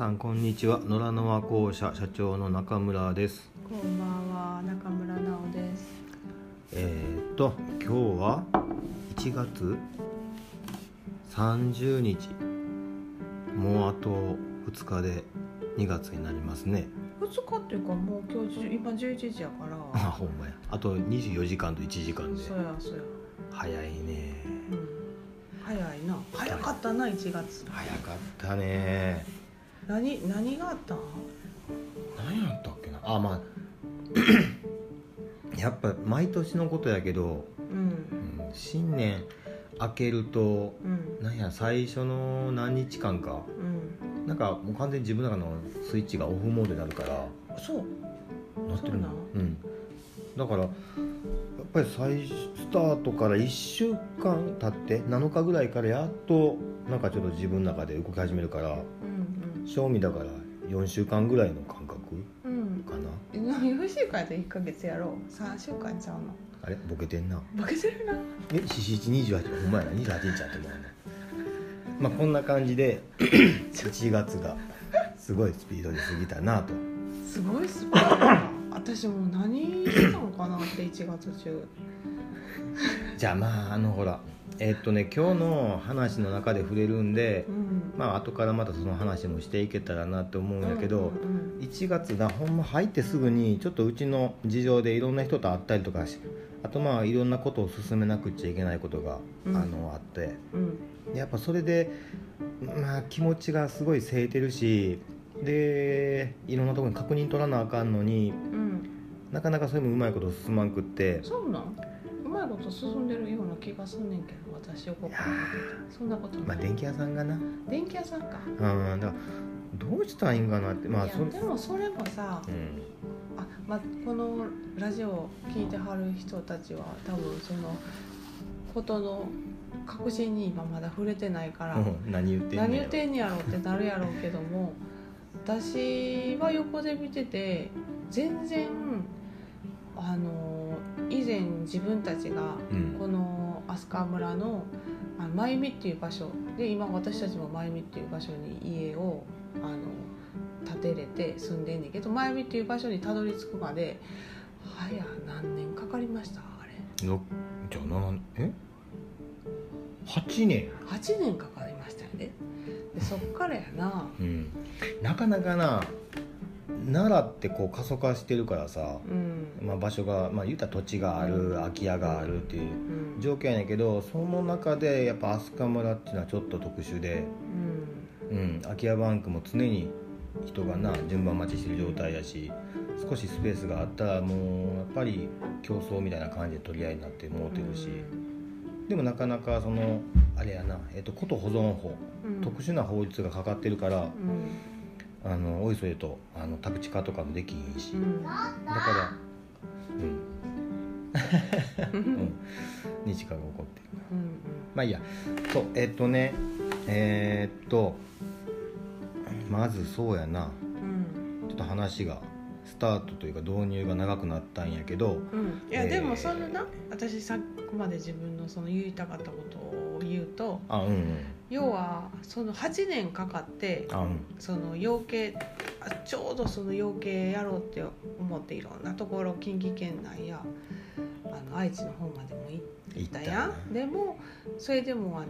さんこんにちは野良ノア校舎社長の中村ですこんばんは、中村直です。えー、っと今日は1月30日もうあと2日で2月になりますね二日っていうか、もう今日今十一時やから。あほんまやあと24時間と1時間でそうや、そうや。早いねうん。早いな。早かったな、一月。早かったね何、何があったん？何やったっけな？あまあ やっぱ毎年のことやけど、うん。うん新年明けるとうん。なんや最初の何日間かうん。なんかもう完全に自分の中のスイッチがオフモードになるからそう。なってるの？そううんだからやっぱり最スタートから1週間経って7日ぐらいからやっとなんかちょっと自分の中で動き始めるからうん。賞味だから4週間ぐらいの感覚うん。うん。かな？え、な、四週間で一ヶ月やろう。三週間ちゃうの？あれ？ボケてんな負けてるな。え四七二十八？ほんまやな28日やってもうねまあこんな感じで 1月がすごいスピードで過ぎたなとすごいスピードだ。私もう何したのかなって一月中。じゃあまああのほらえっとね今日の話の中で触れるんでうん。まあ後からまたその話もしていけたらなと思うんやけど、うんうん1月だほんま入ってすぐにちょっとうちの事情でいろんな人と会ったりとかしあとまあいろんなことを進めなくちゃいけないことが、うんあのあってうん。やっぱそれでまあ気持ちがすごいせいてるしでいろんなところに確認取らなあかんのにうん。なかなかそれもうまいこと進まんくってそうなん？うまいこと進んでるような気がすんねんけど私よく。そんなことない、まあ電気屋さんがな。電気屋さんか、うんだからどうしたらいいんかなって。まあそでもそれもさうん。あ、まあ、このラジオを聞いてはる人たちは多分そのことの確信に今まだ触れてないから、うん何言ってんねやろ。何言ってんねやろってなるやろうけども 私は横で見てて全然あの以前自分たちがうん。この飛鳥村の真由美っていう場所で今私たちも真由美っていう場所に家をあの建てれて住んでんねんけど真由美っていう場所にたどり着くまではや何年かかりました？あれ。のじゃあ7え？8年。8年かかりましたよね。でそっからやな。うん。なかなかな奈良ってこう過疎化してるからさ、うん。まあ、場所が、まあ、言うたら土地がある、空き家があるっていううん。状況やねんけどその中でやっぱ飛鳥村っていうのはちょっと特殊で、うん。うん、空き家バンクも常に人がな順番待ちしてる状態やし少しスペースがあったらもうやっぱり競争みたいな感じで取り合いになってもうてるし、でもなかなかそのあれやな、えっとこと保存法、うん。特殊な法律がかかってるからうんあのおいそれとあの宅地化とかもできひんし、うん。だからうん、うん、日華が起こってる。うん。まあいいや。そうえっとねえーっとまずそうやな。うん。ちょっと話がスタートというか導入が長くなったんやけどうん。いやえーでもそのな私さっきまで自分のその言いたかったことを言うとあうんうん要はその8年かかってその養鶏あちょうどその養鶏やろうって思っていろんなところ近畿圏内やあの愛知の方までも行行ったやん。でもそれでもあの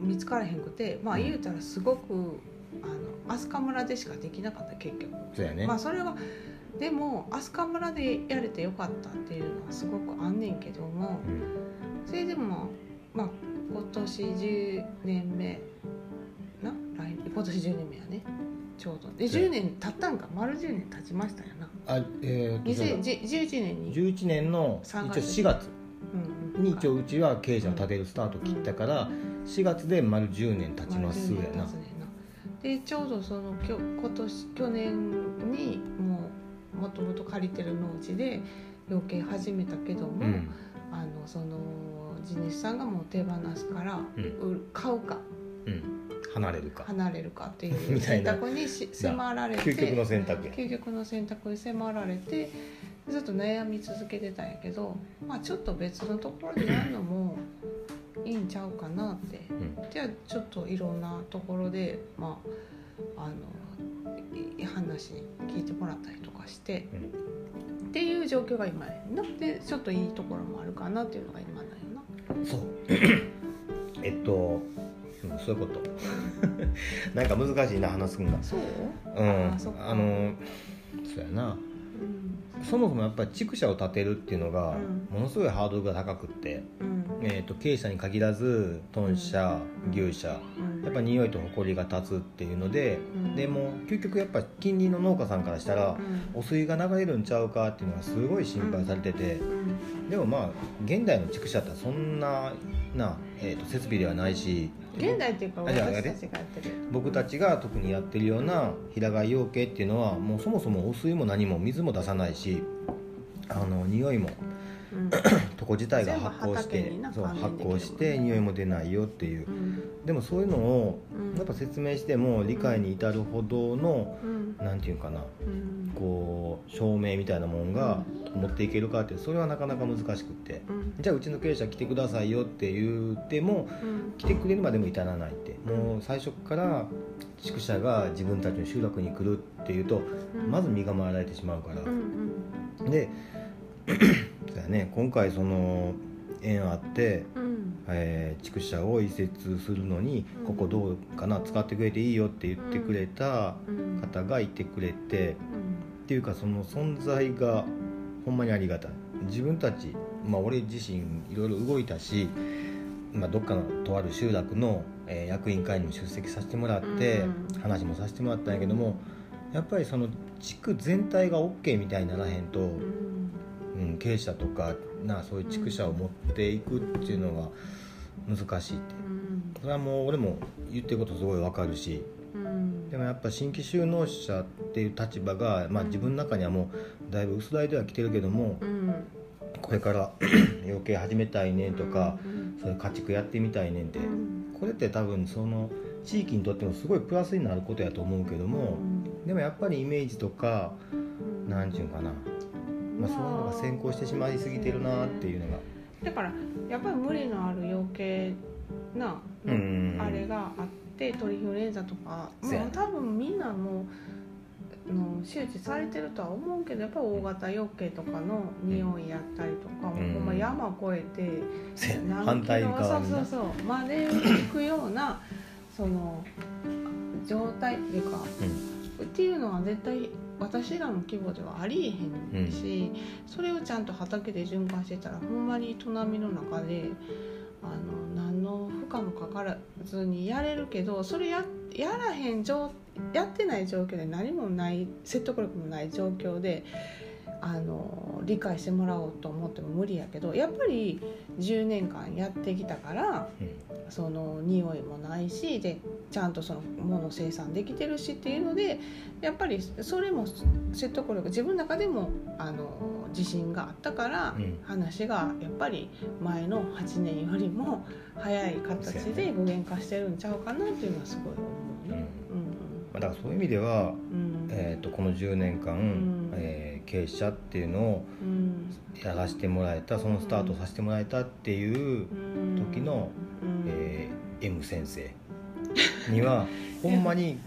見つからへんくてまあ言うたらすごくあの飛鳥村でしかできなかった結局。そうやね、まあそれはでも飛鳥村でやれてよかったっていうのはすごくあんねんけどもうん。それでもまあ今年10年目な？来今年10年目やね。ちょうど。でそうや10年経ったんか。丸10年経ちましたよな。あえーっとそうだ。2011年に、11年の一応3月。4月に一応うちは経営者を立てるスタート切ったから4月で丸10年経ちますやな。丸10年経つねんな。でちょうどそのきょ今年去年にもうもともと借りてる農地で養鶏始めたけども、うん。あのその地主さんがもう手放すから、うん。買うか。うん。離れるか。離れるかっていう みたいな。選択にし迫られて究極の選択や。究極の選択に迫られてずっと悩み続けてたんやけど、まあ、ちょっと別のところでやるのも いいんちゃうかなって。うん。じゃあちょっといろんなところで、まあ、あのい話聞いてもらったりとかして、うん。っていう状況が今やな。でちょっといいところもあるかなっていうのが今なんよな。そう。えっとうんそういうこと。なんか難しいな話すんが。そう？うん。あのそうやな。うん。そもそもやっぱり畜舎を建てるっていうのがうん。ものすごいハードルが高くって、うん。えー、と経営者に限らず豚舎うん。牛舎うん。やっぱ匂いと埃が立つっていうので、うん。でも究極やっぱ近隣の農家さんからしたら、うん。お水が流れるんちゃうかっていうのがすごい心配されてて、うんでもまあ現代の畜舎ってそんなな、えー、と設備ではないし現代っていうか私たちがやってる。僕たちが特にやってるような平飼い養鶏っていうのはもうそもそもお水も何も水も出さないしあの匂いもうん。床自体が発酵してそう発酵して匂いも出ないよっていう。うん。でもそういうのをうん。やっぱ説明しても理解に至るほどのうん。なんていうかなうん。こう証明みたいなもんが持っていけるかってそれはなかなか難しくって。うん。じゃあうちの経営者来てくださいよって言ってもうん。来てくれるまでも至らないって。もう最初から宿舎が自分たちの集落に来るっていうとうん。まず身構えられてしまうから。でそうやね今回その縁あってうん。えー畜舎を移設するのにうん。ここどうかな使ってくれていいよって言ってくれたうん。方がいてくれてうん。っていうかその存在がほんまにありがたい。自分たちまあ俺自身いろいろ動いたし、まあ、どっかのとある集落の、えー役員会にも出席させてもらってうん。話もさせてもらったんやけどもやっぱりその地区全体が OK みたいにならへんと、うんうん、経営者とかなそういう畜舎を持っていくっていうのが難しいってう。ん。それはもう俺も言ってることすごいわかるし。うん。でもやっぱ新規就農者っていう立場が、まあ、うん。自分の中にはもうだいぶ薄らいでは来てるけどもうん。これから 養鶏始めたいねんとか、うん。そういう家畜やってみたいねんって。うん。これって多分その地域にとってもすごいプラスになることやと思うけどもでもやっぱりイメージとかうんなんていうんかな、まあ、そういうのが先行してしまいすぎてるなっていうのが。だからやっぱり無理のある養鶏な、うん。あれがあって鳥インフルエンザとかもそう多分みんなもうの周知されてるとは思うけどやっぱり大型養鶏とかの匂いやったりとか、うん。ほんま山越えて何反対キロそうそうそうまで行くようなその状態っていうか、っていうのは絶対私らの規模ではありえへんし、それをちゃんと畑で循環してたらほんまに営みの中であの何の負荷もかからずにやれるけどそれややらへん状やってない状況で何もない説得力もない状況であの理解してもらおうと思っても無理やけどやっぱり10年間やってきたからうん。その匂いもないしでちゃんとそのもの生産できてるしっていうのでやっぱりそれも説得力自分の中でもあの自信があったから、うん。話がやっぱり前の8年よりも早い形で具現化してるんちゃうかなっていうのはすごい思うね。まあだからそういう意味では、うん。うんえー、とこの10年間、ん。えー経営者っていうのをうんやらせてもらえたそのスタートさせてもらえたっていう、うん。時のうん。えー M 先生には ほんまに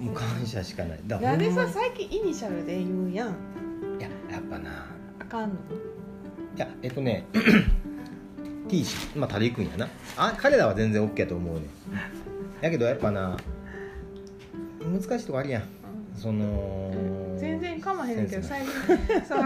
もう感謝しかない。だからさ最近イニシャルで言うやん。いややっぱな。あかんの？いやえっとね T 氏まあタリー君やな。あ彼らは全然 OK やと思うねやけどやっぱな難しいとこあるやんその全然かまへんけど先最近その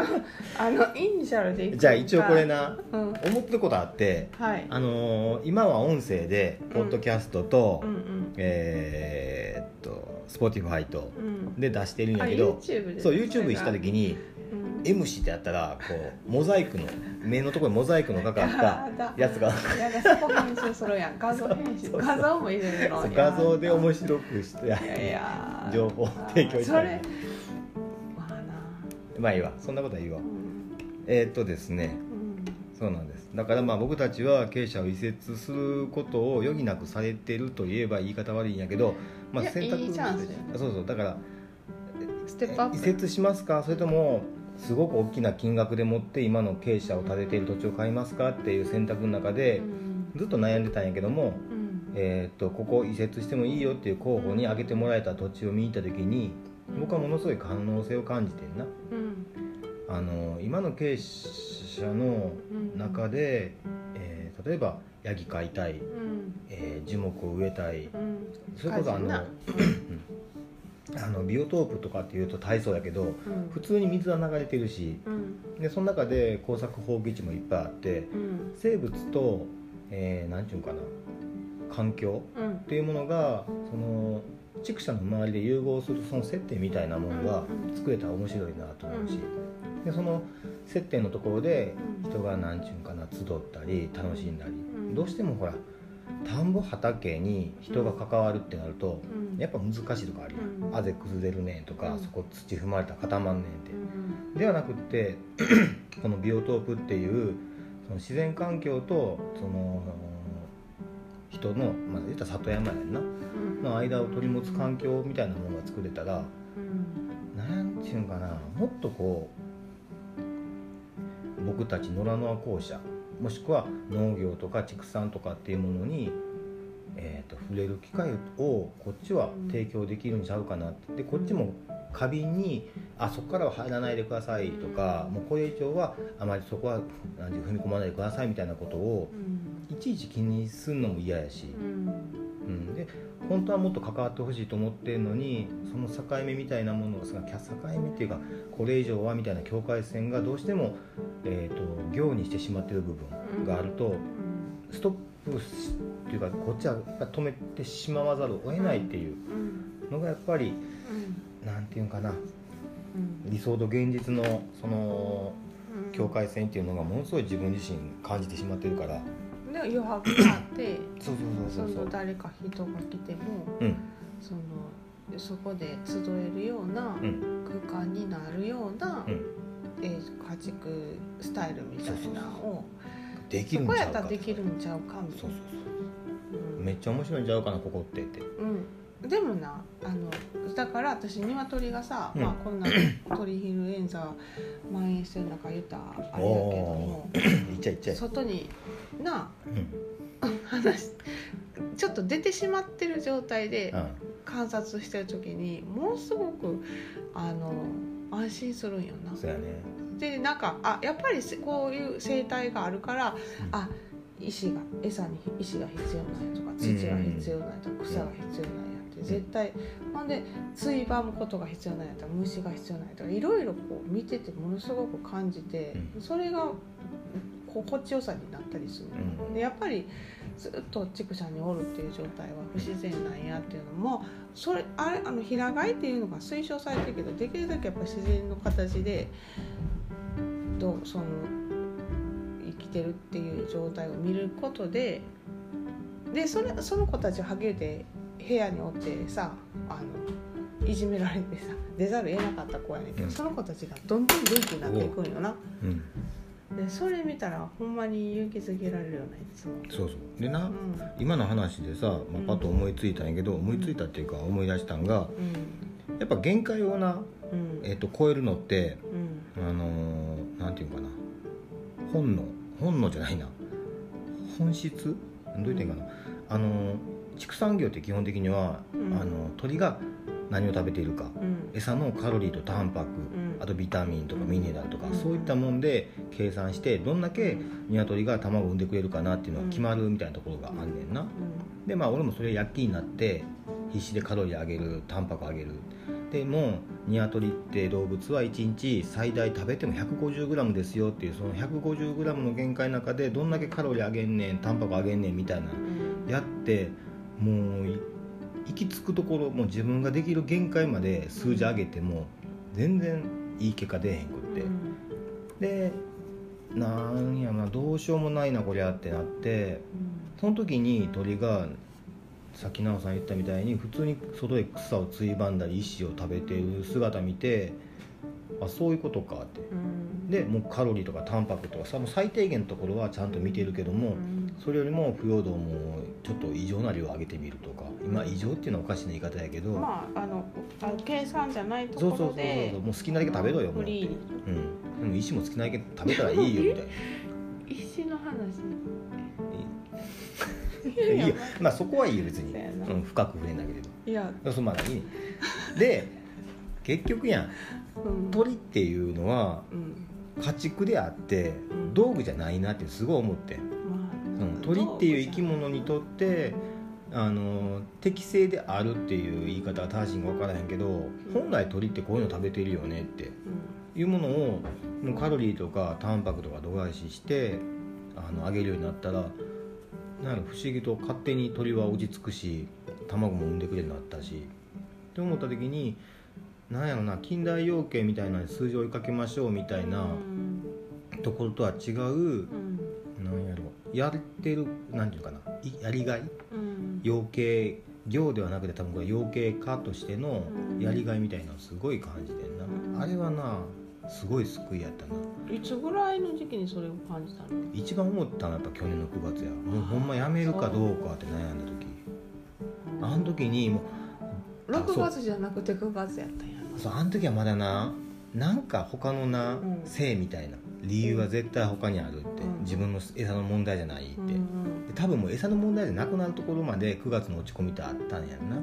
あのイニシャルでいくじゃあ一応これなうん。思ってることあってはい。あのー今は音声でポッドキャストと、うんうん。えーっと Spotify とうん。で出してるんあやけど YouTube でそう YouTube した時にうん。M 氏ってやったらこうモザイクの目のところにモザイクのかかったやつが。やだそこ編集するやん。画像編集。画像も入れるの画像で面い白くしてや情報提供したいそれまあな。まあいいわ。そんなことはいいわ。うん。えーっとですね。うん。そうなんです。だからまあ僕たちは経営者を移設することを余儀なくされてるといえば言い方悪いんやけど、まあ、選択いいそうそうだからステップアップ。移設しますか？それともすごく大きな金額でもって今の経営者を建てている土地を買いますかっていう選択の中でうんずっと悩んでたんやけどもうん。えー、とここ移設してもいいよっていう候補に挙げてもらえた土地を見に行った時に僕はものすごい可能性を感じてんな。うん。あの今の経営者の中で、えー例えばヤギ飼いたい、うん。えー樹木を植えたいうん。それこそあのなあのビオトープとかっていうと大層やけどうん。普通に水は流れてるしうん。でその中で耕作放棄地もいっぱいあってうん。生物と、えー、ていうのかな環境うん。っていうものがその畜舎の周りで融合するその接点みたいなものがうん作れたら面白いなと思うしでその接点のところでうん。人が何ちゅうんかな集ったり楽しんだりん。どうしてもほら田んぼ畑に人が関わるってなるとうん。やっぱ難しいとこあるやうん。んあぜ崩れるねんとかうん。そこ土踏まれたら固まんねんって。うん。ではなくって このビオトープっていうその自然環境とその人の、まあ、言ったら里山やんな。うんの間を取り持つ環境みたいなものが作れたらうん。なんていうんかなもっとこう僕たち野良ノア校舎もしくは農業とか畜産とかっていうものに、えー、と触れる機会をこっちは提供できるんちゃうかなって。でこっちも過敏に「あそこからは入らないでください」とか「もうこれ以上はあまりそこは踏み込まないでください」みたいなことをうん。いちいち気にするのも嫌やし。うんうん、で本当はもっと関わってほしいと思ってるのにその境目みたいなものが境目っていうかこれ以上はみたいな境界線がどうしても、えー、と行にしてしまってる部分があるとストップしっていうかこっちは止めてしまわざるを得ないっていううん。のがやっぱりうん。なんていうんかなうん。理想と現実のそのうん。境界線っていうのがものすごい自分自身感じてしまってるからで余白があってそうそそうそうそう。の誰か人が来てもうん。そのそこで集えるようなうん。空間になるような、うん。えー家畜スタイルみたいなのをできそこやるんちゃうかったらできるんちゃうかみたそういそうな、そう。めっちゃ面白いんちゃうかなここってって。うん、でもなあのだから私鶏がさ、うん。まあ、こんな鳥インフルエンザ蔓延してる中言ったらあれやけどもいっちゃいっちゃい。外になうん話ちょっと出てしまってる状態でうん。観察してる時にものすごくあの安心するんよな。そうやね。でなんかあやっぱりせこういう生態があるから、あ石が餌に石が必要ないとか土が必要ないとか草が必要ないやって絶対ほんでついばむことが必要ないやったら虫が必要ないとかいろいろこう見ててものすごく感じて、うん。それが心地よさになったりする、うん。でやっぱりずっと畜舎におるっていう状態は不自然なんやっていうのもそれあれあの平飼いっていうのが推奨されてるけどできるだけやっぱ自然の形でどうその生きてるっていう状態を見ることででそれその子たちをはげて部屋におってさあのいじめられてさ出ざるを得なかった子やねんけど、うん。その子たちがどんどん元気になっていくんよな。うんでそれ見たらほんまに勇気づけられるよねいつ。も。そうそう。でなうん。今の話でさ、まあ、パッと思いついたんやけど、思いついたっていうか思い出したんがうん。やっぱ限界をな、うん。えっと超えるのってうん。あのーなんていうかな本能本能じゃないな。本質？どう言ってんかな。あのー畜産業って基本的には、うん。あの鳥が何を食べているか。うん。餌のカロリーとタンパク、んあとビタミンとかうんミネラルとか、うん。そういったもんで計算してどんだけ鶏が卵を産んでくれるかなっていうのが決まるみたいなところがあんねんな、でまあ俺もそれ躍起になって必死でカロリー上げるタンパク上げる。でも鶏って動物は1日最大食べても 150g ですよっていうその 150g の限界の中でどんだけカロリー上げんねんタンパク上げんねんみたいなうん。やってもうい行き着くところもう自分ができる限界まで数字上げても全然いい結果出えへんくって、でなんやろなどうしようもないなこりゃってなってその時に鳥がさっき奈緒さん言ったみたいに普通に外で草をついばんだり石を食べてる姿見てあそういうことかって。うん。でもうカロリーとかタンパクとかさもう最低限のところはちゃんと見てるけども、うん。それよりも腐葉土もちょっと異常な量上げてみるとか今異常っていうのはおかしな言い方やけど、まああのあの計算じゃないとこそうそうそうろでそうもう好きなだけ食べろよもううん、でも石も好きなだけ食べたらいいよみたいな。石の話。いいよ。まあそこはいいよ別に、そうん、深く触れなけれいや、ばそうまあいいね。で結局やん。うん、鳥っていうのはうん、家畜であってうん。道具じゃないなってすごい思って、まうん、鳥っていう生き物にとってあの適正であるっていう言い方が正しいんか分からへんけど本来鳥ってこういうの食べてるよねってういうものをもうカロリーとかタンパクとか度外視してあの上げるようになったらなん不思議と勝手に鳥は落ち着くし卵も産んでくれるようになったしって思った時になんやろな近代養鶏みたいな数字を追いかけましょうみたいなうん。ところとは違ううん。なんやろやってるなんていうかないやりがい？うん。養鶏業ではなくて多分これ養鶏家としてのやりがいみたいなのすごい感じてんな、うん。あれはなすごい救いやったな。いつぐらいの時期にそれを感じたの？一番思ったのはやっぱ去年の9月や。もうほんまやめるかどうかって悩んだ時。あの時にもうあ6月じゃなくて9月やったんやなそうあの時はまだななんか他のな、うん。性みたいな理由は絶対他にあるって、うん。自分の餌の問題じゃないって、多分もう餌の問題じゃなくなるところまで9月の落ち込みってあったんやんな。あっ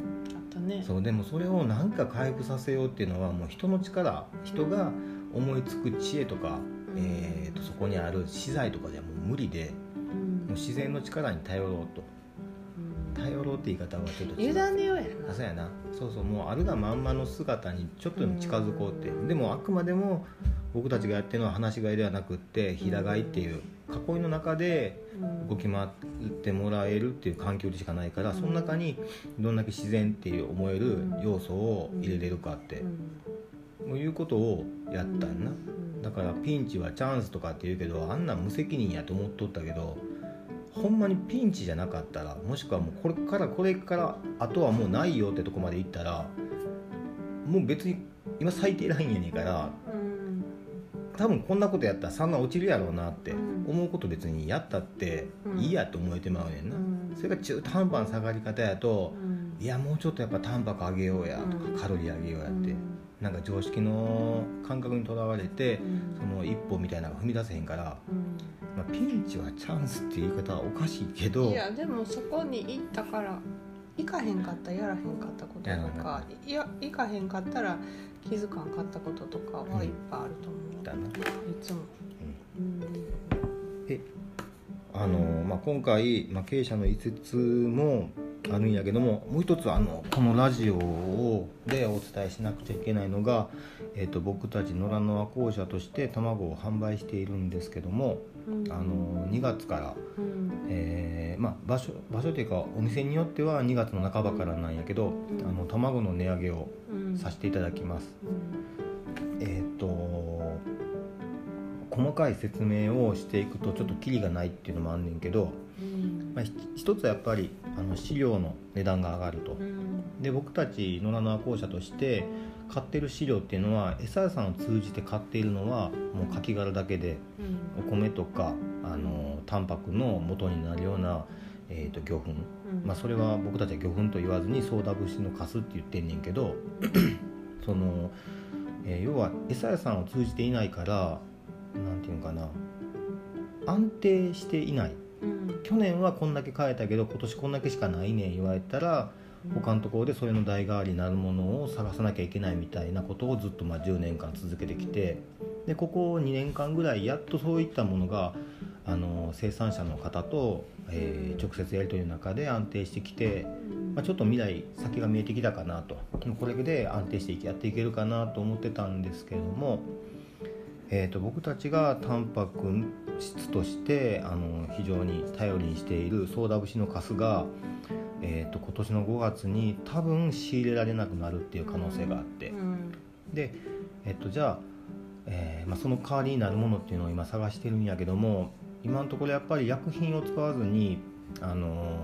たね。そうでもそれをなんか回復させようっていうのはもう人の力人が思いつく知恵とか、うん。えー、とそこにある資材とかではもう無理でうん。もう自然の力に頼ろうと。うん頼ろうって言い方はちょっと委違う。ねようやなあそうやな。そうそうもうあるがまんまの姿にちょっとでも近づこうって、でもあくまでも僕たちがやってるのは話し飼いではなくって平飼いっていう囲いの中でうん動き回ってもらえるっていう環境でしかないから、うん。その中にどんだけ自然っていう思える要素を入れれるかってう、いうことをやったんな、うん。だからピンチはチャンスとかって言うけどあんなん無責任やと思っとったけどほんまにピンチじゃなかったらもしくはもうこれからこれからあとはもうないよってとこまで行ったらもう別に今最低ラインやねんからうん。多分こんなことやったら3が落ちるやろうなってうん。思うこと別にやったってうん。いいやと思えてまうねんな、うん。それが中途半端な下がり方やとうん。いやもうちょっとやっぱタンパク上げようやとうん。かカロリー上げようやって。うんなんか常識の感覚にとらわれてうん。その一歩みたいなのが踏み出せへんから、うん。まあ、ピンチはチャンスっていう言い方はおかしいけどいやでもそこに行ったから行かへんかったやらへんかったこととかいや行かへんかったら気づかんかったこととかはいっぱいあると思う、だな。いつも、うん。あの、まあ、今回、まあ、経営者の5つもあるんやけどももう一つあのこのラジオをでお伝えしなくちゃいけないのが、えー、と僕たち野良の和光社として卵を販売しているんですけども、うん。あの2月から、うん。えーまあ、場所場所というかお店によっては2月の半ばからなんやけど、うん。あの卵の値上げをうん。させていただきます。うん。えっ、と細かい説明をしていくとちょっとキリがないっていうのもあんねんけど、うんまあ、ひ一つはやっぱりあの飼料の値段が上がると。うん。で僕たち野良の校舎として買ってる飼料っていうのは餌屋さんを通じて買っているのはもうカキ殻だけでうん。お米とかあのタンパクの元になるような、えー、と魚粉、うん。まあ、それは僕たちは魚粉と言わずにソーダ節のカスって言ってんねんけど その、えー要は餌屋さんを通じていないからなんていうのかな安定していないうん。去年はこんだけ買えたけど今年こんだけしかないねん言われたら他のところでそれの代替わりになるものを探さなきゃいけないみたいなことをずっとまあ10年間続けてきてでここ2年間ぐらいやっとそういったものがあの生産者の方と、えー直接やり取りの中で安定してきて、まあ、ちょっと未来先が見えてきたかなと。これで安定してやっていけるかなと思ってたんですけれども、えー、と僕たちがタンパク質としてあの非常に頼りにしているソーダ節のカスが、えー、と今年の5月に多分仕入れられなくなるっていう可能性があって、うん。で、えっと、じゃあ、えーまあ、その代わりになるものっていうのを今探してるんやけども今のところやっぱり薬品を使わずにあの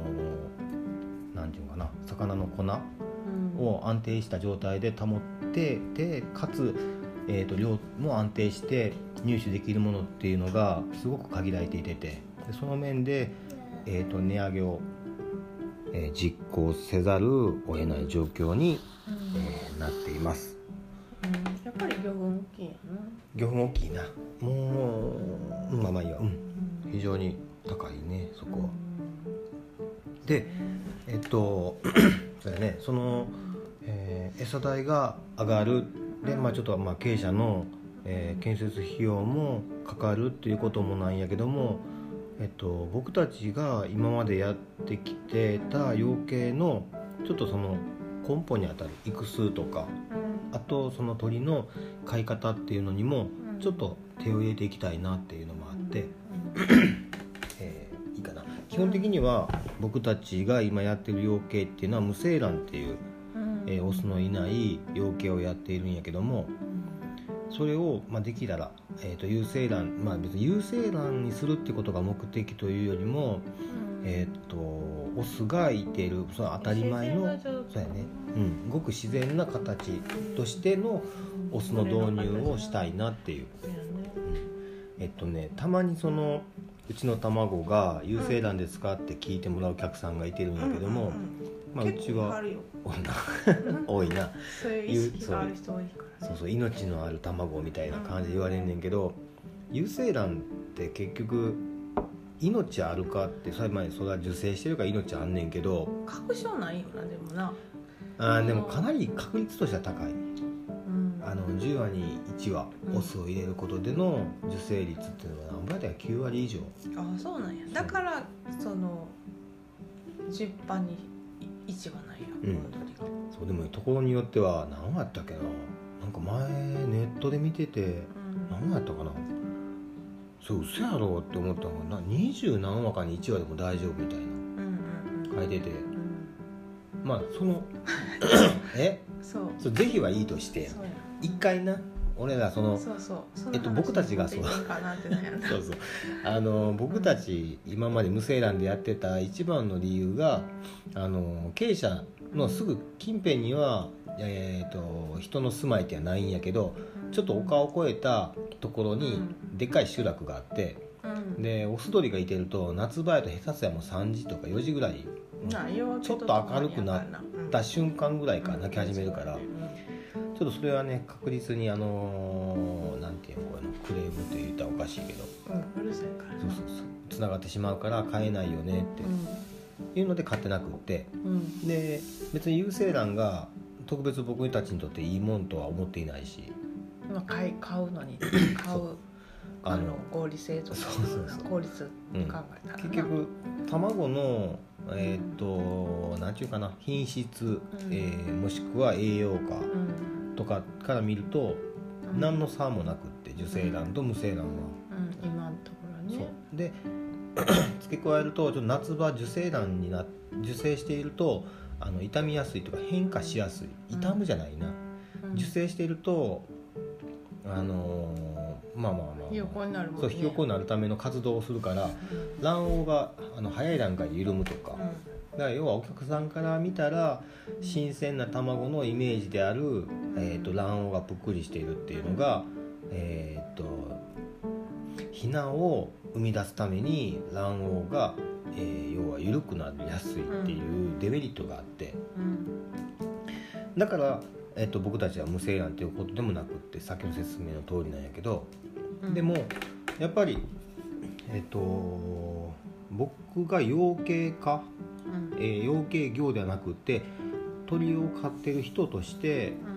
ーなんていうのかな魚の粉うん。を安定した状態で保ってでかつ、えー、と量も安定して入手できるものっていうのがすごく限られていててでその面で、えー、と値上げを、えー実行せざるを得ない状況に、えーなっています。うんやっぱり魚粉大きいやな。魚粉大きいな。もうまあまあいいわ。うん。うん。非常に高いねそこは。でえっと そうやね。その、えー餌代が上がるで、まあ、ちょっとまあ経営者の、えー建設費用もかかるっていうこともなんやけども、えっと、僕たちが今までやってきてた養鶏のちょっとその根本にあたる育数とかあとその鳥の飼い方っていうのにもちょっと手を入れていきたいなっていうのもあって、えーいいかな。基本的には僕たちが今やってる養鶏っていうのは無精卵っていう、えーオスのいない養鶏をやっているんやけどもそれを、まあ、できたら、えー、と有精卵まあ別に有精卵にするってことが目的というよりも、えー、とオスがいてるその当たり前のそうやね、うん、ごく自然な形としてのオスの導入をしたいなっていう。えっとねたまにそのうちの卵が有精卵ですかって聞いてもらうお客さんがいてるんやけども、まあ、うちは多いな多いな。そういう意識がある人多いからそう。そう命のある卵みたいな感じで言われんねんけど有精卵って結局命あるかってそれ前それは受精してるから命あんねんけど確証ないよなでもな。あーでもかなり確率としては高い。うん。あの10羽に1羽うん。オスを入れることでの受精率っていうのは何倍だよ9割以上。あそうなんや。だからその10羽に1羽なんや。うん。そうでもところによっては何羽やったっけな。なんか前ネットで見ててうん。何羽やったかな。そう嘘やろって思ったのがな20何羽かに1羽でも大丈夫みたいな。うんうん書いてて。うん。まあその え？そう。そう是非はいいとして。一回な俺らそのえっと僕たちがそう。そうそう。あの僕たち今まで無精卵でやってた一番の理由があの経営者のすぐ近辺には、えー、と人の住まいってはないんやけどちょっと丘を越えたところにうでっかい集落があってうん。でオス鳥がいてると夏場やと下手すやもう3時とか4時ぐらいちょっと明るくなっうんた瞬間ぐらいから泣き始めるから。うんちょっとそれはね確実にあのなんていうのこのクレームって言ったらおかしいけど。うんうるさいから。なそうそうそう。つながってしまうから買えないよねっていうので買ってなくって。うん。うんで別に有精卵が特別僕たちにとっていいもんとは思っていないし。まあ買い買うのに 買うあの合理性とか効率考えたらな。結局卵のえーっと何ていうかな品質、えーもしくは栄養価うんとかから見るとうん。何の差もなくって受精卵と無精卵は。うん今のところそねう。で 付け加えるとちょっと夏場受精卵にな受精しているとあの傷みやすいとか変化しやすい。傷むじゃないな、うん。受精しているとあのーまあまあまあ、まあ、ひよこになるね。そうひよこになるための活動をするからうん。卵黄があの早い段階で緩むとか、うん。だから要はお客さんから見たら新鮮な卵のイメージである、えー、と卵黄がぷっくりしているっていうのが、えっ、とひなを生み出すために卵黄が、えー要は緩くなりやすいっていうデメリットがあって。うん。だから、えー、と僕たちは無精卵っていうことでもなくって先の説明の通りなんやけど、うん。でもやっぱりえっ、と僕が養鶏家うん。えー養鶏業ではなくて鳥を飼ってる人としてうん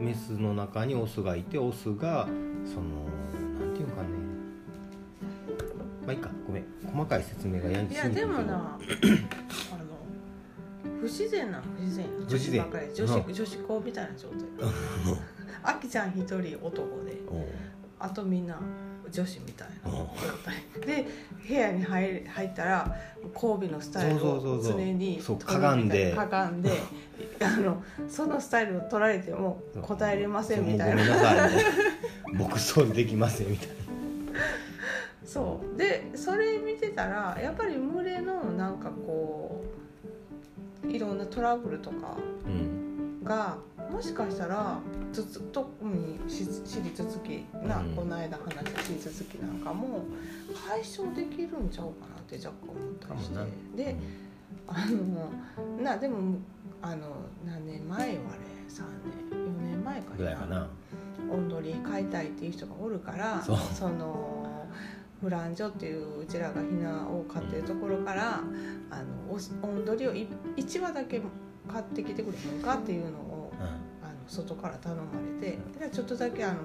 メスの中にオスがいてオスがそのなんていうのかね。まあいいか。ごめん。細かい説明がやりいやすぎてるけど。でもなあの不自然な不自然。不自然。女子ばっかり。女子校みたいな状態。あきちゃん一人男で。あとみんな女子みたいな。で部屋に入入ったら交尾のスタイルを常にかがんで。かがんで あのそのスタイルを取られても答えれませんみたいな。僕そうできませんみたいな。そう。でそれ見てたらやっぱり群れのなんかこういろんなトラブルとかうん。がもしかしたらつつ特にし私立続きな、うん。この間話した私立続きなんかも解消できるんちゃうかなって若干思ったりして。かもな。であのなでもあの何年前はあれ3年4年前かぐらいかな。オンドリー買いたいっていう人がおるからそう。のフランジョっていううちらがひなを飼ってるところからあのおんどりを1羽だけ買ってきてくれへんかっていうのを外から頼まれてじゃあちょっとだけあの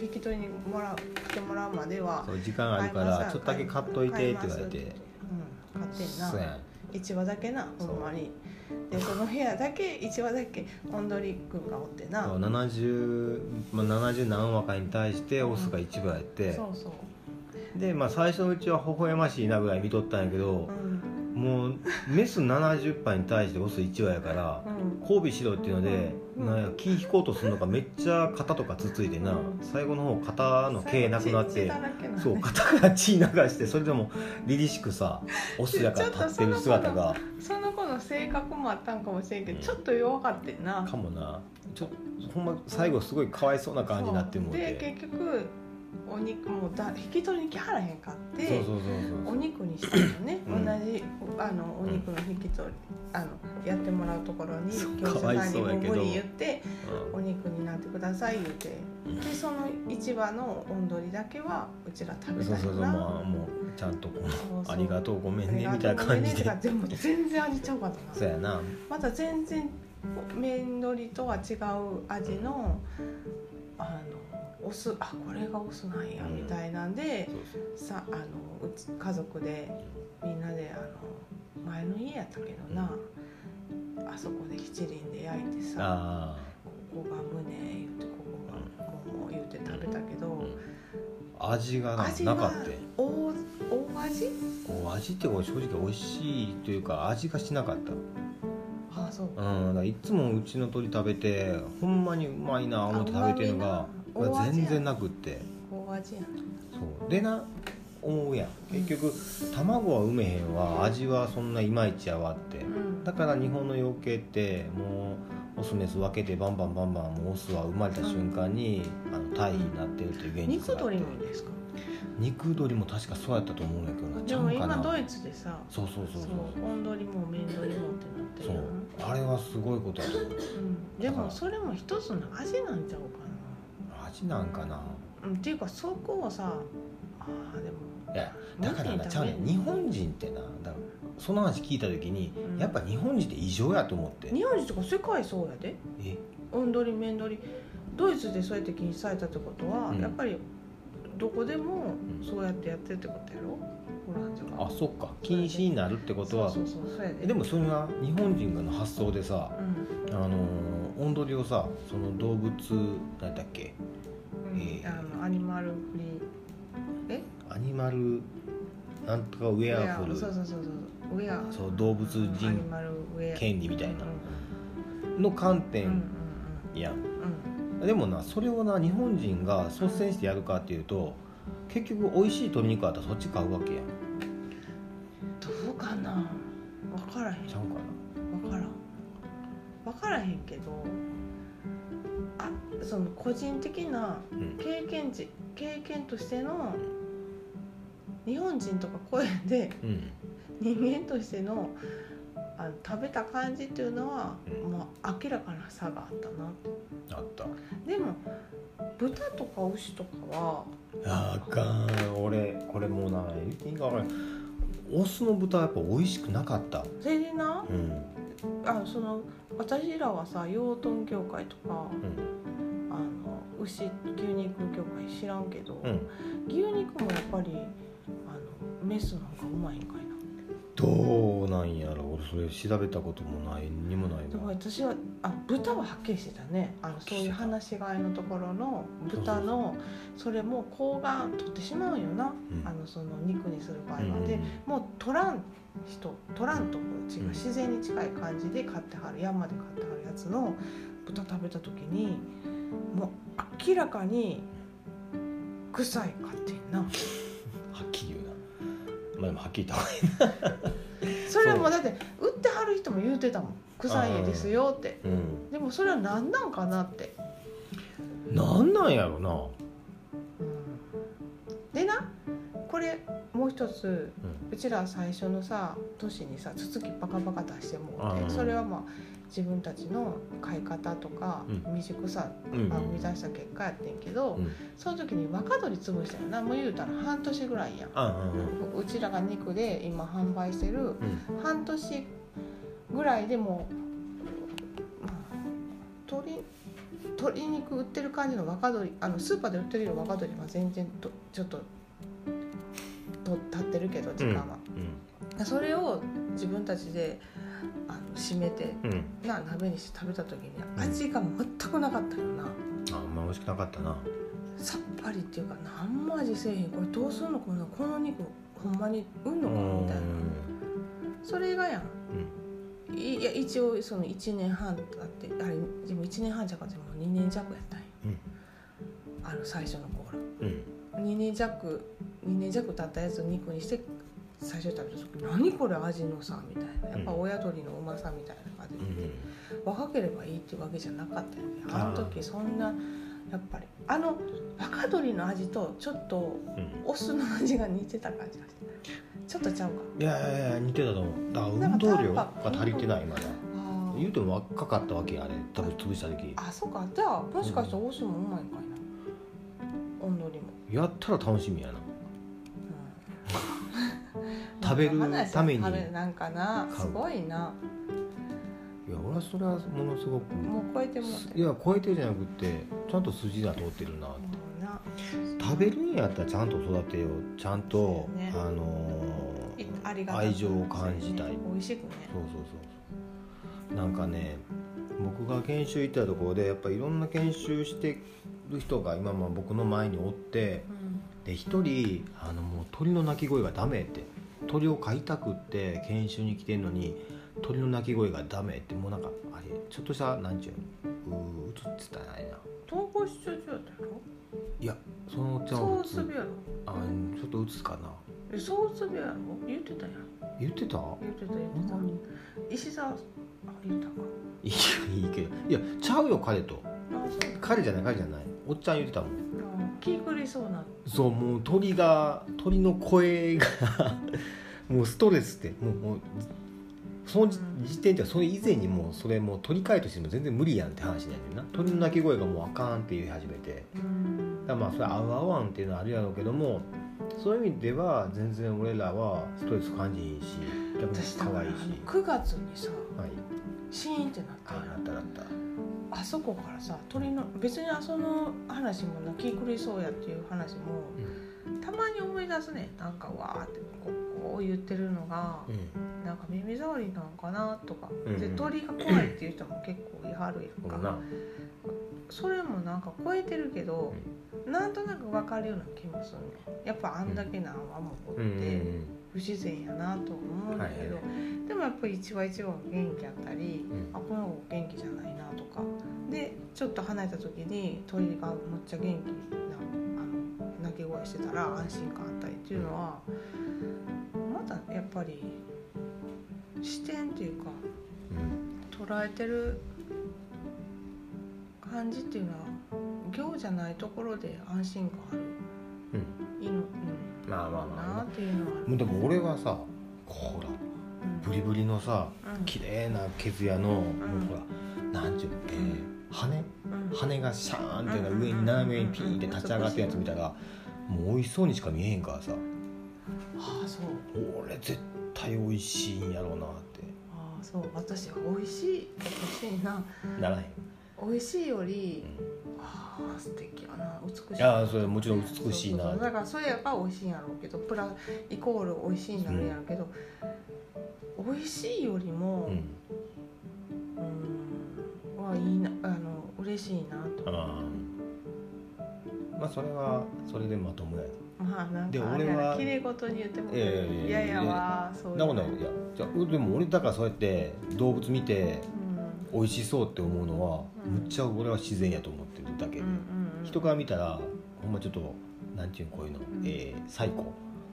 引き取りにもらう来てもらうまではそう時間あるからちょっとだけ買っといてって言われて。うん、買ってんな。ん。1羽だけなほんまに。でその部屋だけ1羽だけおんどりくんがおってな。そう70、まあ、70何羽かに対してオスが1羽やって、そうそう。で、まあ、最初のうちは微笑ましいなぐらい見とったんやけどう、ん。もうメス70羽に対してオス1羽やからうん。交尾しろっていうので、うんなんや気引こうとするのかめっちゃ肩とかつついてな、うん。最後の方肩の毛なくなってそう肩から血流してそれでも凛々しくさオスやから立ってる姿が。その子の性格もあったんかもしれんけど、うん。ちょっと弱かってんな。かもな。ちょほんま最後すごいかわいそうな感じになってもうそう。でて結局お肉もうだ引き取りに来はらへんかってお肉にしたのね、うん。同じあのお肉の引き取りあのやってもらうところに業者さんに無理言ってうん。お肉になってください言うて。でその市場のおんどりだけはうちら食べそうそうそうたいなまあもうちゃんとこそうありがとうごめんねあみたいな感じで。でも全然味ちゃうかったな。そうやな。また全然麺鶏とは違う味のあのお酢あこれがお酢なんやうん。みたいなんで、さあのうち家族でみんなであの前の家やったけどなあそこで七輪で焼いてさあここが胸言ってここがもも言って食べたけど、あ味がな味がなかって大大味？こう味ってこう正直美味しいというか味がしなかった。あそう。うん、いつもうちの鶏食べてほんまにうまいな思って食べてるのがあうまみな大味や全然なくって。大味やなそう。でな思うやん。結局卵は産めへんわ。味はそんないまいちやわって。うん。だから日本の養鶏ってもうオスメス分けてバンバンバンバンもうオスは生まれた瞬間に、あの退避になってるという現実肉があって。鶏もですか？肉鶏も確かそうやったと思うんやけどな。ちでも今ドイツでさそうそうそうそそうう温鶏も麺鶏もってなってるそう。あれはすごいことやと思う。うん、でもそれも一つの味なんちゃうか味なんかな。な、うん、っていうかそこをさあーでもいやだからなちゃうねん。日本人ってなだからその話聞いた時に、うん。やっぱ日本人って異常やと思って。日本人とか世界そうやで。え？温鶏麺鶏ドイツでそうやって禁止されたってことは、うん。やっぱりどこでもうん。そうやってやってるってことやろ？フランジョは。あそっか。禁止になるってことは。そうそうそうそうやで。もそれが日本人の発想でさうん。あのー温鶏をさその動物何だっけ？うん。えーあのアニマルフリーえ？アニマルなんとかウェアフル。そうそうそうそう。ウェア。そう動物人権利みたいな。うん。の観点やん。うん。でもなそれをな日本人が率先してやるかっていうと結局美味しい鶏肉あったらそっち買うわけやん。どうかな？分からへん。ちゃうか分からん。分からへんけどあその個人的な経験値経験としての日本人とか声でうん。人間としてのあの食べた感じっていうのは、うん。まあ、明らかな差があったなあった。でも豚とか牛とかはあかん。俺これもうないいか分かオスの豚はやっぱ美味しくなかった。それでな？うん。あその私らはさ養豚業界とか牛牛肉業界知らんけど、うん。牛肉もやっぱりあのメスの方がうまいんかいな。どうなんやろ俺それ調べたこともないにもないな。私はあ豚ははっきりしてたね。あのそういう話し飼いのところの豚のそれも睾丸取ってしまうんよな、ん。あのその肉にする場合は、うんでもう取らん人取らんとこ違うん。う自然に近い感じで飼ってはる山で飼ってはるやつの豚食べた時にもう明らかに臭いかってんな。はっきり言うな。まあでもはっきり言った方がいい それはもうだって売ってはる人も言うてたもん。臭い絵ですよって。うん。でもそれは何なんかなって。なんなんやろな。でなこれもう一つうん。うちら最初のさ年にさつつきバカバカ出してもうてうんそれはまあ自分たちの飼い方とかうん。未熟さうんが生み出した結果やってんけど、うん。その時に若鶏潰したよなもう言うたら半年ぐらいやうんうちらが肉で今販売してるうん。半年ぐらいでもう、まあ、鶏鶏肉売ってる感じの若鶏あのスーパーで売ってるより若鶏は全然とちょっとと経ってるけど時間は、それを自分たちであの締めてうん。うんな鍋にして食べた時にうん味が全くなかったよな、あん。ま美味しくなかったな。さっぱりっていうか何も味せえへん。これどうすんの？このこの肉ほんまにうんのかな？みたいな。それがやん。うん。いいや一応その1年半経ってあれでも1年半じゃなくてもう2年弱やったんようん。あの最初の頃。うん。2年弱2年弱経ったやつを肉にして最初に食べた時何これ味のさみたいな。やっぱ親鳥のうまさみたいなのが出てて、若ければいいってわけじゃなかったよね。あの時そんなやっぱりあの若鶏の味とちょっとうん。お酢の味が似てた感じがしてちょっとちゃうか。いやいやいや似てたと思う。だから運動量が足りてないまだ。言うても若かったわけやあれ。多分潰した時。あそうか。じゃあもしかしたらお酢もうまいんかいな。温度にも、やったら楽しみやな。うん食べる話ためになんかなすごいな。いや俺はそれはものすごく。もう超えてもいや超えてるじゃなくてちゃんと筋が通ってるなって。食べるんやったらちゃんと育てよう。ちゃんと、ね。あのー愛情を感じたい、美味しくね。そうそうそう。なんかね僕が研修行ったところでやっぱいろんな研修してる人が今も僕の前におってうん。で一人あのもう鳥の鳴き声がダメって鳥を飼いたくって研修に来てんのに鳥の鳴き声がダメってもうなんかあれちょっとしたなんちゅうのうーうつってたらないな。統合失調症やったやろ？いやそのおっちゃんは普通あちょっとうつかな。えそううつ病やろ？言ってたやん。言ってた？言ってた言ってた。石沢あ言ったかいやいいけど。いやちゃうよ彼と。彼じゃない彼じゃない。おっちゃん言ってたもん。うん。気狂いそうな。そうもう鳥が鳥の声が もうストレスって。もうもうその時点ではそれ以前にもうそれもう鳥飼いとしても全然無理やんって話なんだよな。鳥の鳴き声がもうあかんって言い始めて。うんだまあそれ合う合わんっていうのはあるやろうけどもそういう意味では全然俺らはストレス感じひんし逆に私だから可愛いし9月にさはいシーンってなった。あやなんったなった。あそこからさ鳥の別にその話もな気狂いそうやっていう話もたまに思い出すね。なんかわーってこうこう言ってるのがうん。なんか耳障りなのかなとか、うん。で鳥が怖いっていう人も結構いはるやんか、そうな。それもなんか超えてるけど、なんとなく分かるような気もするね。やっぱあんだけ何話もおって、うんうん不自然やなと思うんだけど、はいでもやっぱり一話一話が元気やったり、うん。あこの子元気じゃないなとか。でちょっと離れた時に鳥がむっちゃ元気なあの鳴き声してたら安心感あったりっていうのは、またやっぱり視点っていうかうん。捉えてる感じっていうのは行じゃないところで安心感ある。うん。いいの、うん、まあまあまあ。でも俺はさほらブリブリのさうん。綺麗な毛艶の、もうほらなんちゅう、えー、羽うん。羽がシャーンって上に斜めにピーンって立ち上がってるやつ見たらもう美味しそうにしか見えへんからさ。ああそう。俺絶対美味しいんやろうなって。ああそう。私は美味しい。美味しいな。ならへん、美味しいよりうああ素敵やな。美しい。ん、いやそれもちろん美しいな。だからそれやっぱ美味しいんやろうけどプライコール美味しいになるんやろうけど、美味しいよりもうん。うんはいいなあの嬉しいなと。あー。まあそれはそれでまともやまあなんでかあれや俺はな綺麗事に言ってもいやいやいやいや。いやそういうなことないいやじゃあでも俺だからそうやって動物見てうん美味しそうって思うのは、うん。むっちゃ俺は自然やと思ってるだけで、うんうんうん人から見たらほんまちょっとなんていうのこういうの、ん。えーサイコ。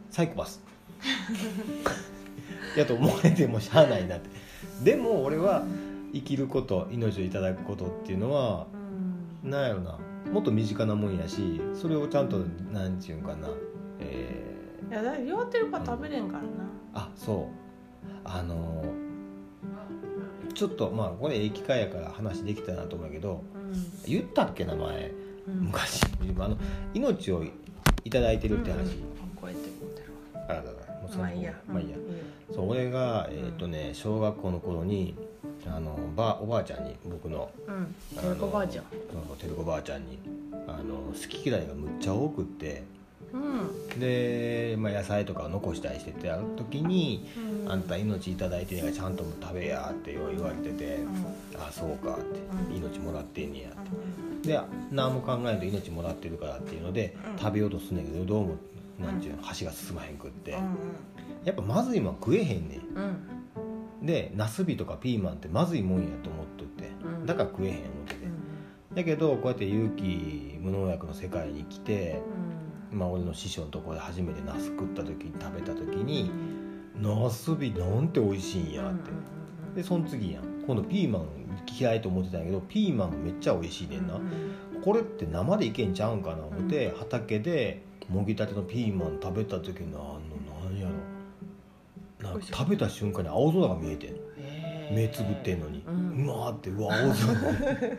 サイコパス。やと思われてもしゃあないなって。でも俺は生きること命をいただくことっていうのはうん。なんやろな。もっと身近なもんやしそれをちゃんとなんていうんかな。えいやだから弱ってるから食べれんからな。ーあそう。あのちょっとまあこれ駅会やから話できたなと思うけど言ったっけ名前？うん。昔。あの命をいただいてるって話、うん。うん。こうやって持ってるわ。あらららもうそのまあいいや。まあいいや、そう俺がえっ、とね小学校の頃にあのばおばあちゃんに僕のうん。ばあちゃん。そうそうてるこばあちゃんにあの好き嫌いがむっちゃ多くってうん。で、まあ、野菜とかを残したりしててあの時に「うん。あんた命いただいてんやからちゃんと食べや」って言われてて「あそうか」って「うん。命もらってんねや」うんで何も考えんと命もらってるからっていうのでうん。食べようとすんねんけどどうもなんちゅうの箸が進まへんくって。うんやっぱまずいもん食えへんねうん。んでナスビとかピーマンってまずいもんやと思っとってうん。だから食えへん思っててうん。だけどこうやって有機無農薬の世界に来てうんまあ俺の師匠のところで初めてナス食った時に食べた時にナスビなんて美味しいんやって。でその次やん。今度ピーマン嫌いと思ってたんやけどピーマンめっちゃ美味しいねんな。これって生でいけんちゃうんかな思って、畑でもぎたてのピーマン食べた時のあのなんやろ。なんか食べた瞬間に青空が見えてん。目つぶってんのに、ううんまーってうわ青空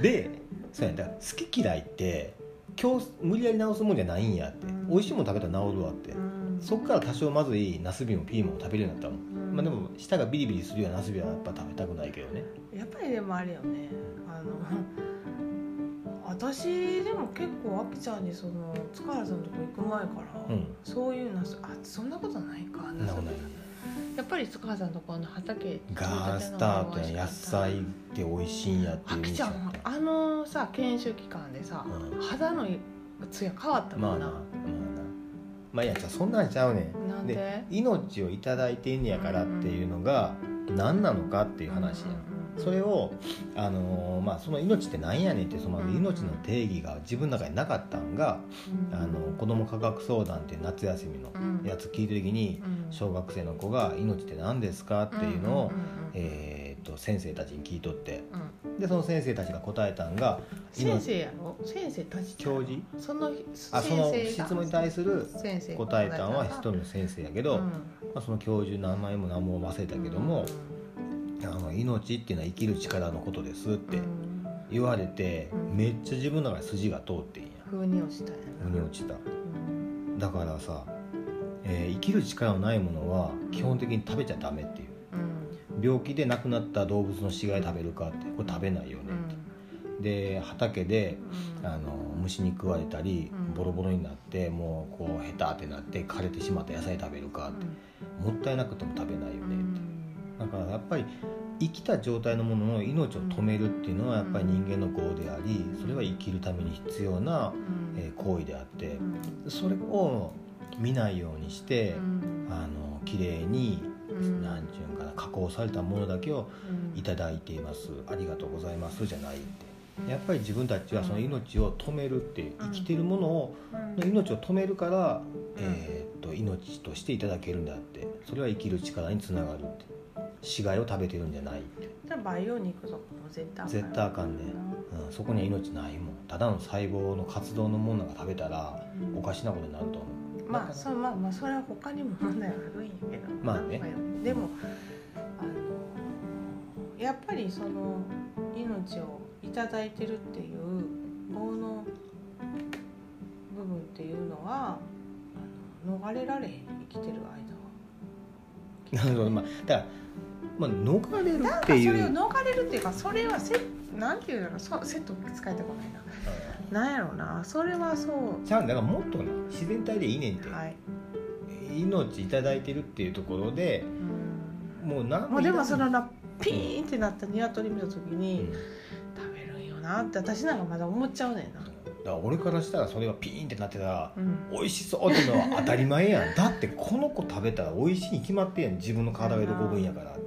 でそうやだから好き嫌いって今日無理やり直すもんじゃないんやって、うん美味しいもん食べたら治るわって、そっから多少まずいナスビもピーマンも食べるようになったもん、まあでも舌がビリビリするようなナスビはやっぱ食べたくないけどね。やっぱりでもあれよね。あの 私でも結構あきちゃんにその塚原さんのとこ行く前から、うん。そういうなあそんなことないか。そんなことないやっぱり塚原さんのところの畑ガースタートや野菜って美味しいんやっていうあきちゃんあのさ研修期間でさ、うん。肌のツヤ変わったもんな、まあなまあな。まあいやじゃあそんなんちゃうねん。なんで？命をいただいてんねやからっていうのが何なのかっていう話や、それを、あのーまあ、その命って何やねんってそのうん。命の定義が自分の中になかったんが、うん。あの子ども科学相談っていう夏休みのうん。やつ聞いてる時にうん。小学生の子が「命って何ですか?」っていうのを、えー、と先生たちに聞いとって。うん。でその先生たちが答えたんが先生やろ？先生たち教授？そのあその質問に対する答えたんは。一人の先生やけど、うん。まあ、その教授名前も何も忘れたけども、あの命っていうのは生きる力のことですってうん。言われて、うん。めっちゃ自分の中で筋が通ってんや。風に落ちたんや。な腑に落ちた。うん。だからさ、えー生きる力のないものは基本的に食べちゃダメっていう。うん。病気で亡くなった動物の死骸食べるかってこれ食べないよねって、で畑でうん。あの虫に食われたりうん。ボロボロになってもうこうヘタってなって枯れてしまった野菜食べるかって、もったいなくても食べないよねって、だからやっぱり生きた状態のものの命を止めるっていうのはやっぱり人間の業でありそれは生きるために必要な、えー行為であってそれを見ないようにして、あの綺麗に何て言うんかな加工されたものだけをいただいています。ありがとうございますじゃないって。やっぱり自分たちはその命を止めるって生きてるものをの命を止めるから、えーっと命としていただけるんだって。それは生きる力につながるって死骸を食べてるん。じゃないじゃあ培養肉とかも絶対絶対あかんね、うん、そこには命ないもん。ただの細胞の活動のものが食べたらおかしなことになると思う。まあそうまあまあそれは他にも問題あるんやけど。まあね。でもあのやっぱりその命をいただいてるっていう業の部分っていうのは逃れられへん生きてる間は。なるほどまあだから、まあ、逃れるなんかそっていうれを逃れるっていうかそれはせなんていうのそセット使いたくないな。なんやろうな。それはそう。ちゃうんだからもっとな自然体でいいねんって、はい。命いただいてるっていうところでうん。もう何もうでもその、のなピーンってなった鶏見た時うに、ん。食べるんよなって私なんかまだ思っちゃうねんな、だから俺からしたらそれがピーンってなってたらうん、美味しそうっていうのは当たり前やん。だってこの子食べたら美味しいに決まってんやん。自分の体が喜ぶんやからっ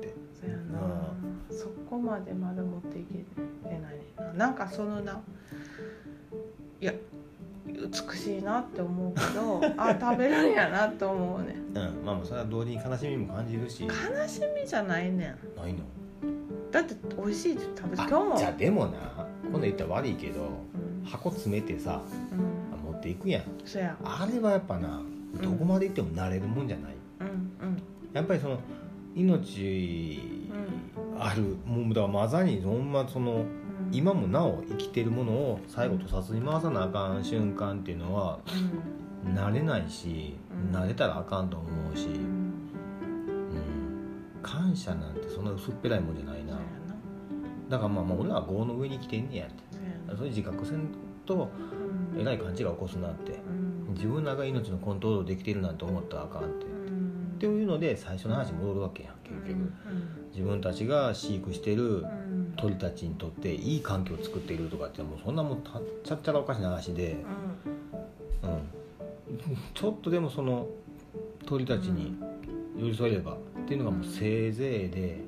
てそうやな、そこまでまだ持っていけてないねんな。なんかそのないや美しいなって思うけど あ食べるんやなって思うね。んうん。まあまあそれは同時に悲しみも感じるし。悲しみじゃないねん。ないの。だって美味しいって食べてあ今日も。じゃあでもな今度言ったら悪いけどうん。箱詰めてさうん。持っていくやん。そうや。あれはやっぱなどこまで行っても慣れるもんじゃない、うんうん。やっぱりその命あるもうだからまさにほんまその今もなお生きてるものを最後とさずに回さなあかん瞬間っていうのは慣れないし、うん。慣れたらあかんと思うし、うん。うん、感謝なんてそんな薄っぺらいもんじゃないな。だからまあまあ俺は業の上に生きてんねやって。そうやなそれ自覚せんとうん。えらい勘違い起こすなって。うん。自分らが命のコントロールできてるなんて思ったらあかんって。うん。っていうので最初の話に戻るわけやん結局、うん自分たちが飼育してるうん。鳥たちにとっていい環境を作っているとかってもうそんなもんたちゃっちゃらおかしな話で、うん、ちょっとでもその鳥たちに寄り添えればっていうのがもうせいぜいで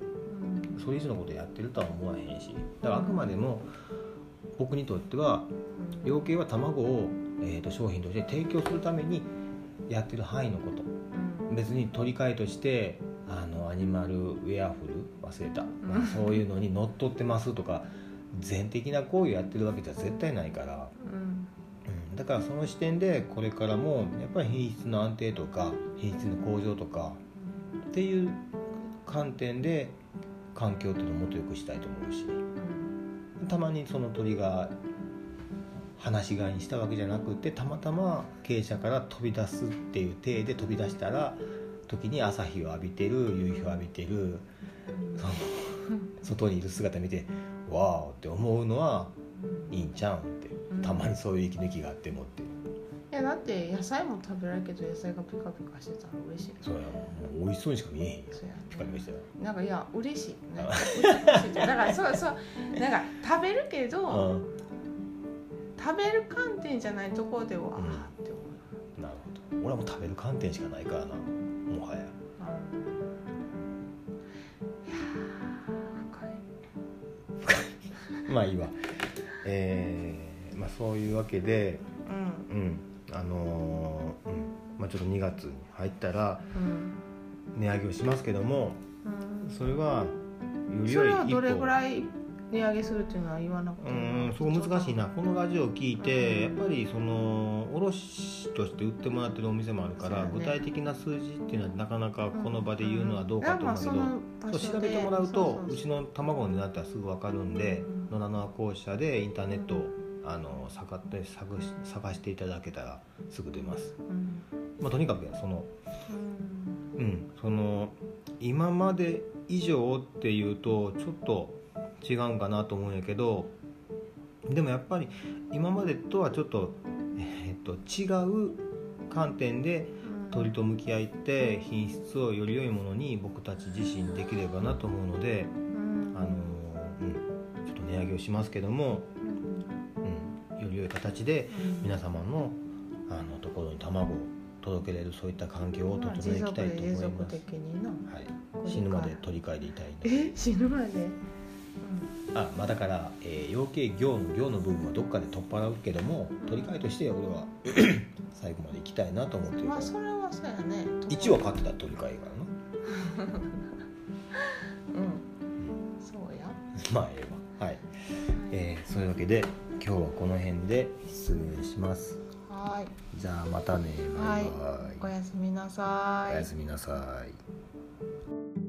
うん。それ以上のことやってるとは思わへんし。だからあくまでも僕にとっては養鶏は卵を、えー、と商品として提供するためにやってる範囲のこと。うん。別に取り替えとしてあのアニマルウェアフル忘れた、まあ、そういうのにのっとってますとか全的な行為をやってるわけじゃ絶対ないから、うん。うん、だからその視点でこれからもやっぱり品質の安定とか品質の向上とかっていう観点で環境っていうのをもっと良くしたいと思うし。たまにその鳥が放し飼いにしたわけじゃなくてたまたま傾斜から飛び出すっていう体で飛び出したら時に朝日を浴びてる夕日を浴びてるその 外にいる姿見て「わーお!」って思うのはいいんちゃうんってたまにそういう息抜きがあってもっていやだって野菜も食べられるけど野菜がピカピカしてたら嬉しいそれはもう美味しそうにしか見えへんよ。ピカピカしてたなんかいや嬉しい。なんか嬉しいだからそうそう。なんか食べるけらど、うん。食べる観点じゃないところでは、んあーって思う。なるほど。俺はもう食べる観点しかないからなもはや。まあいいわ。えーまあそういうわけでうん。うん。あのーうん。まあちょっと2月に入ったらうん。値上げをしますけどもうん。それはよりそ良い一れはどれぐ歩らい値上げするっていうのは言わなくてうもんそこ難しいな。このラジオを聞いてやっぱりその卸として売ってもらってるお店もあるから、ね。具体的な数字っていうのはなかなかこの場で言うのはどうかと思うけど、うその場所で。調べてもらうとそううちの卵の値段ってすぐ分かるんでうん野良の校舎でインターネットをあの探って探し探していただけたらすぐ出ます、うん。まあ、とにかくそのうん。うん。その今まで以上っていうとちょっと違うんかなと思うんやけどでもやっぱり今までとはちょっと,、えーっと違う観点で鳥と向き合って品質をより良いものに僕たち自身できればなと思うので、うん。あのうん、ちょっと値上げをしますけども、うん。うん、より良い形でうん。皆様のあのところに卵を届けれるそういった環境を整えていきたいと思います。はい、死ぬまで取り替えていたいえ？死ぬまで？あまあだから、えー養鶏業の業の部分はどっかで取っ払うけども取り替えとして俺は 最後まで行きたいなと思ってるから。まあそれはそうやね。1は買ってたら取り替えやからなうん。そうや。まあええわ。はい、えーそういうわけで今日はこの辺で失礼します。はい。じゃあまたね。バイバイ、おやすみなさい。おやすみなさい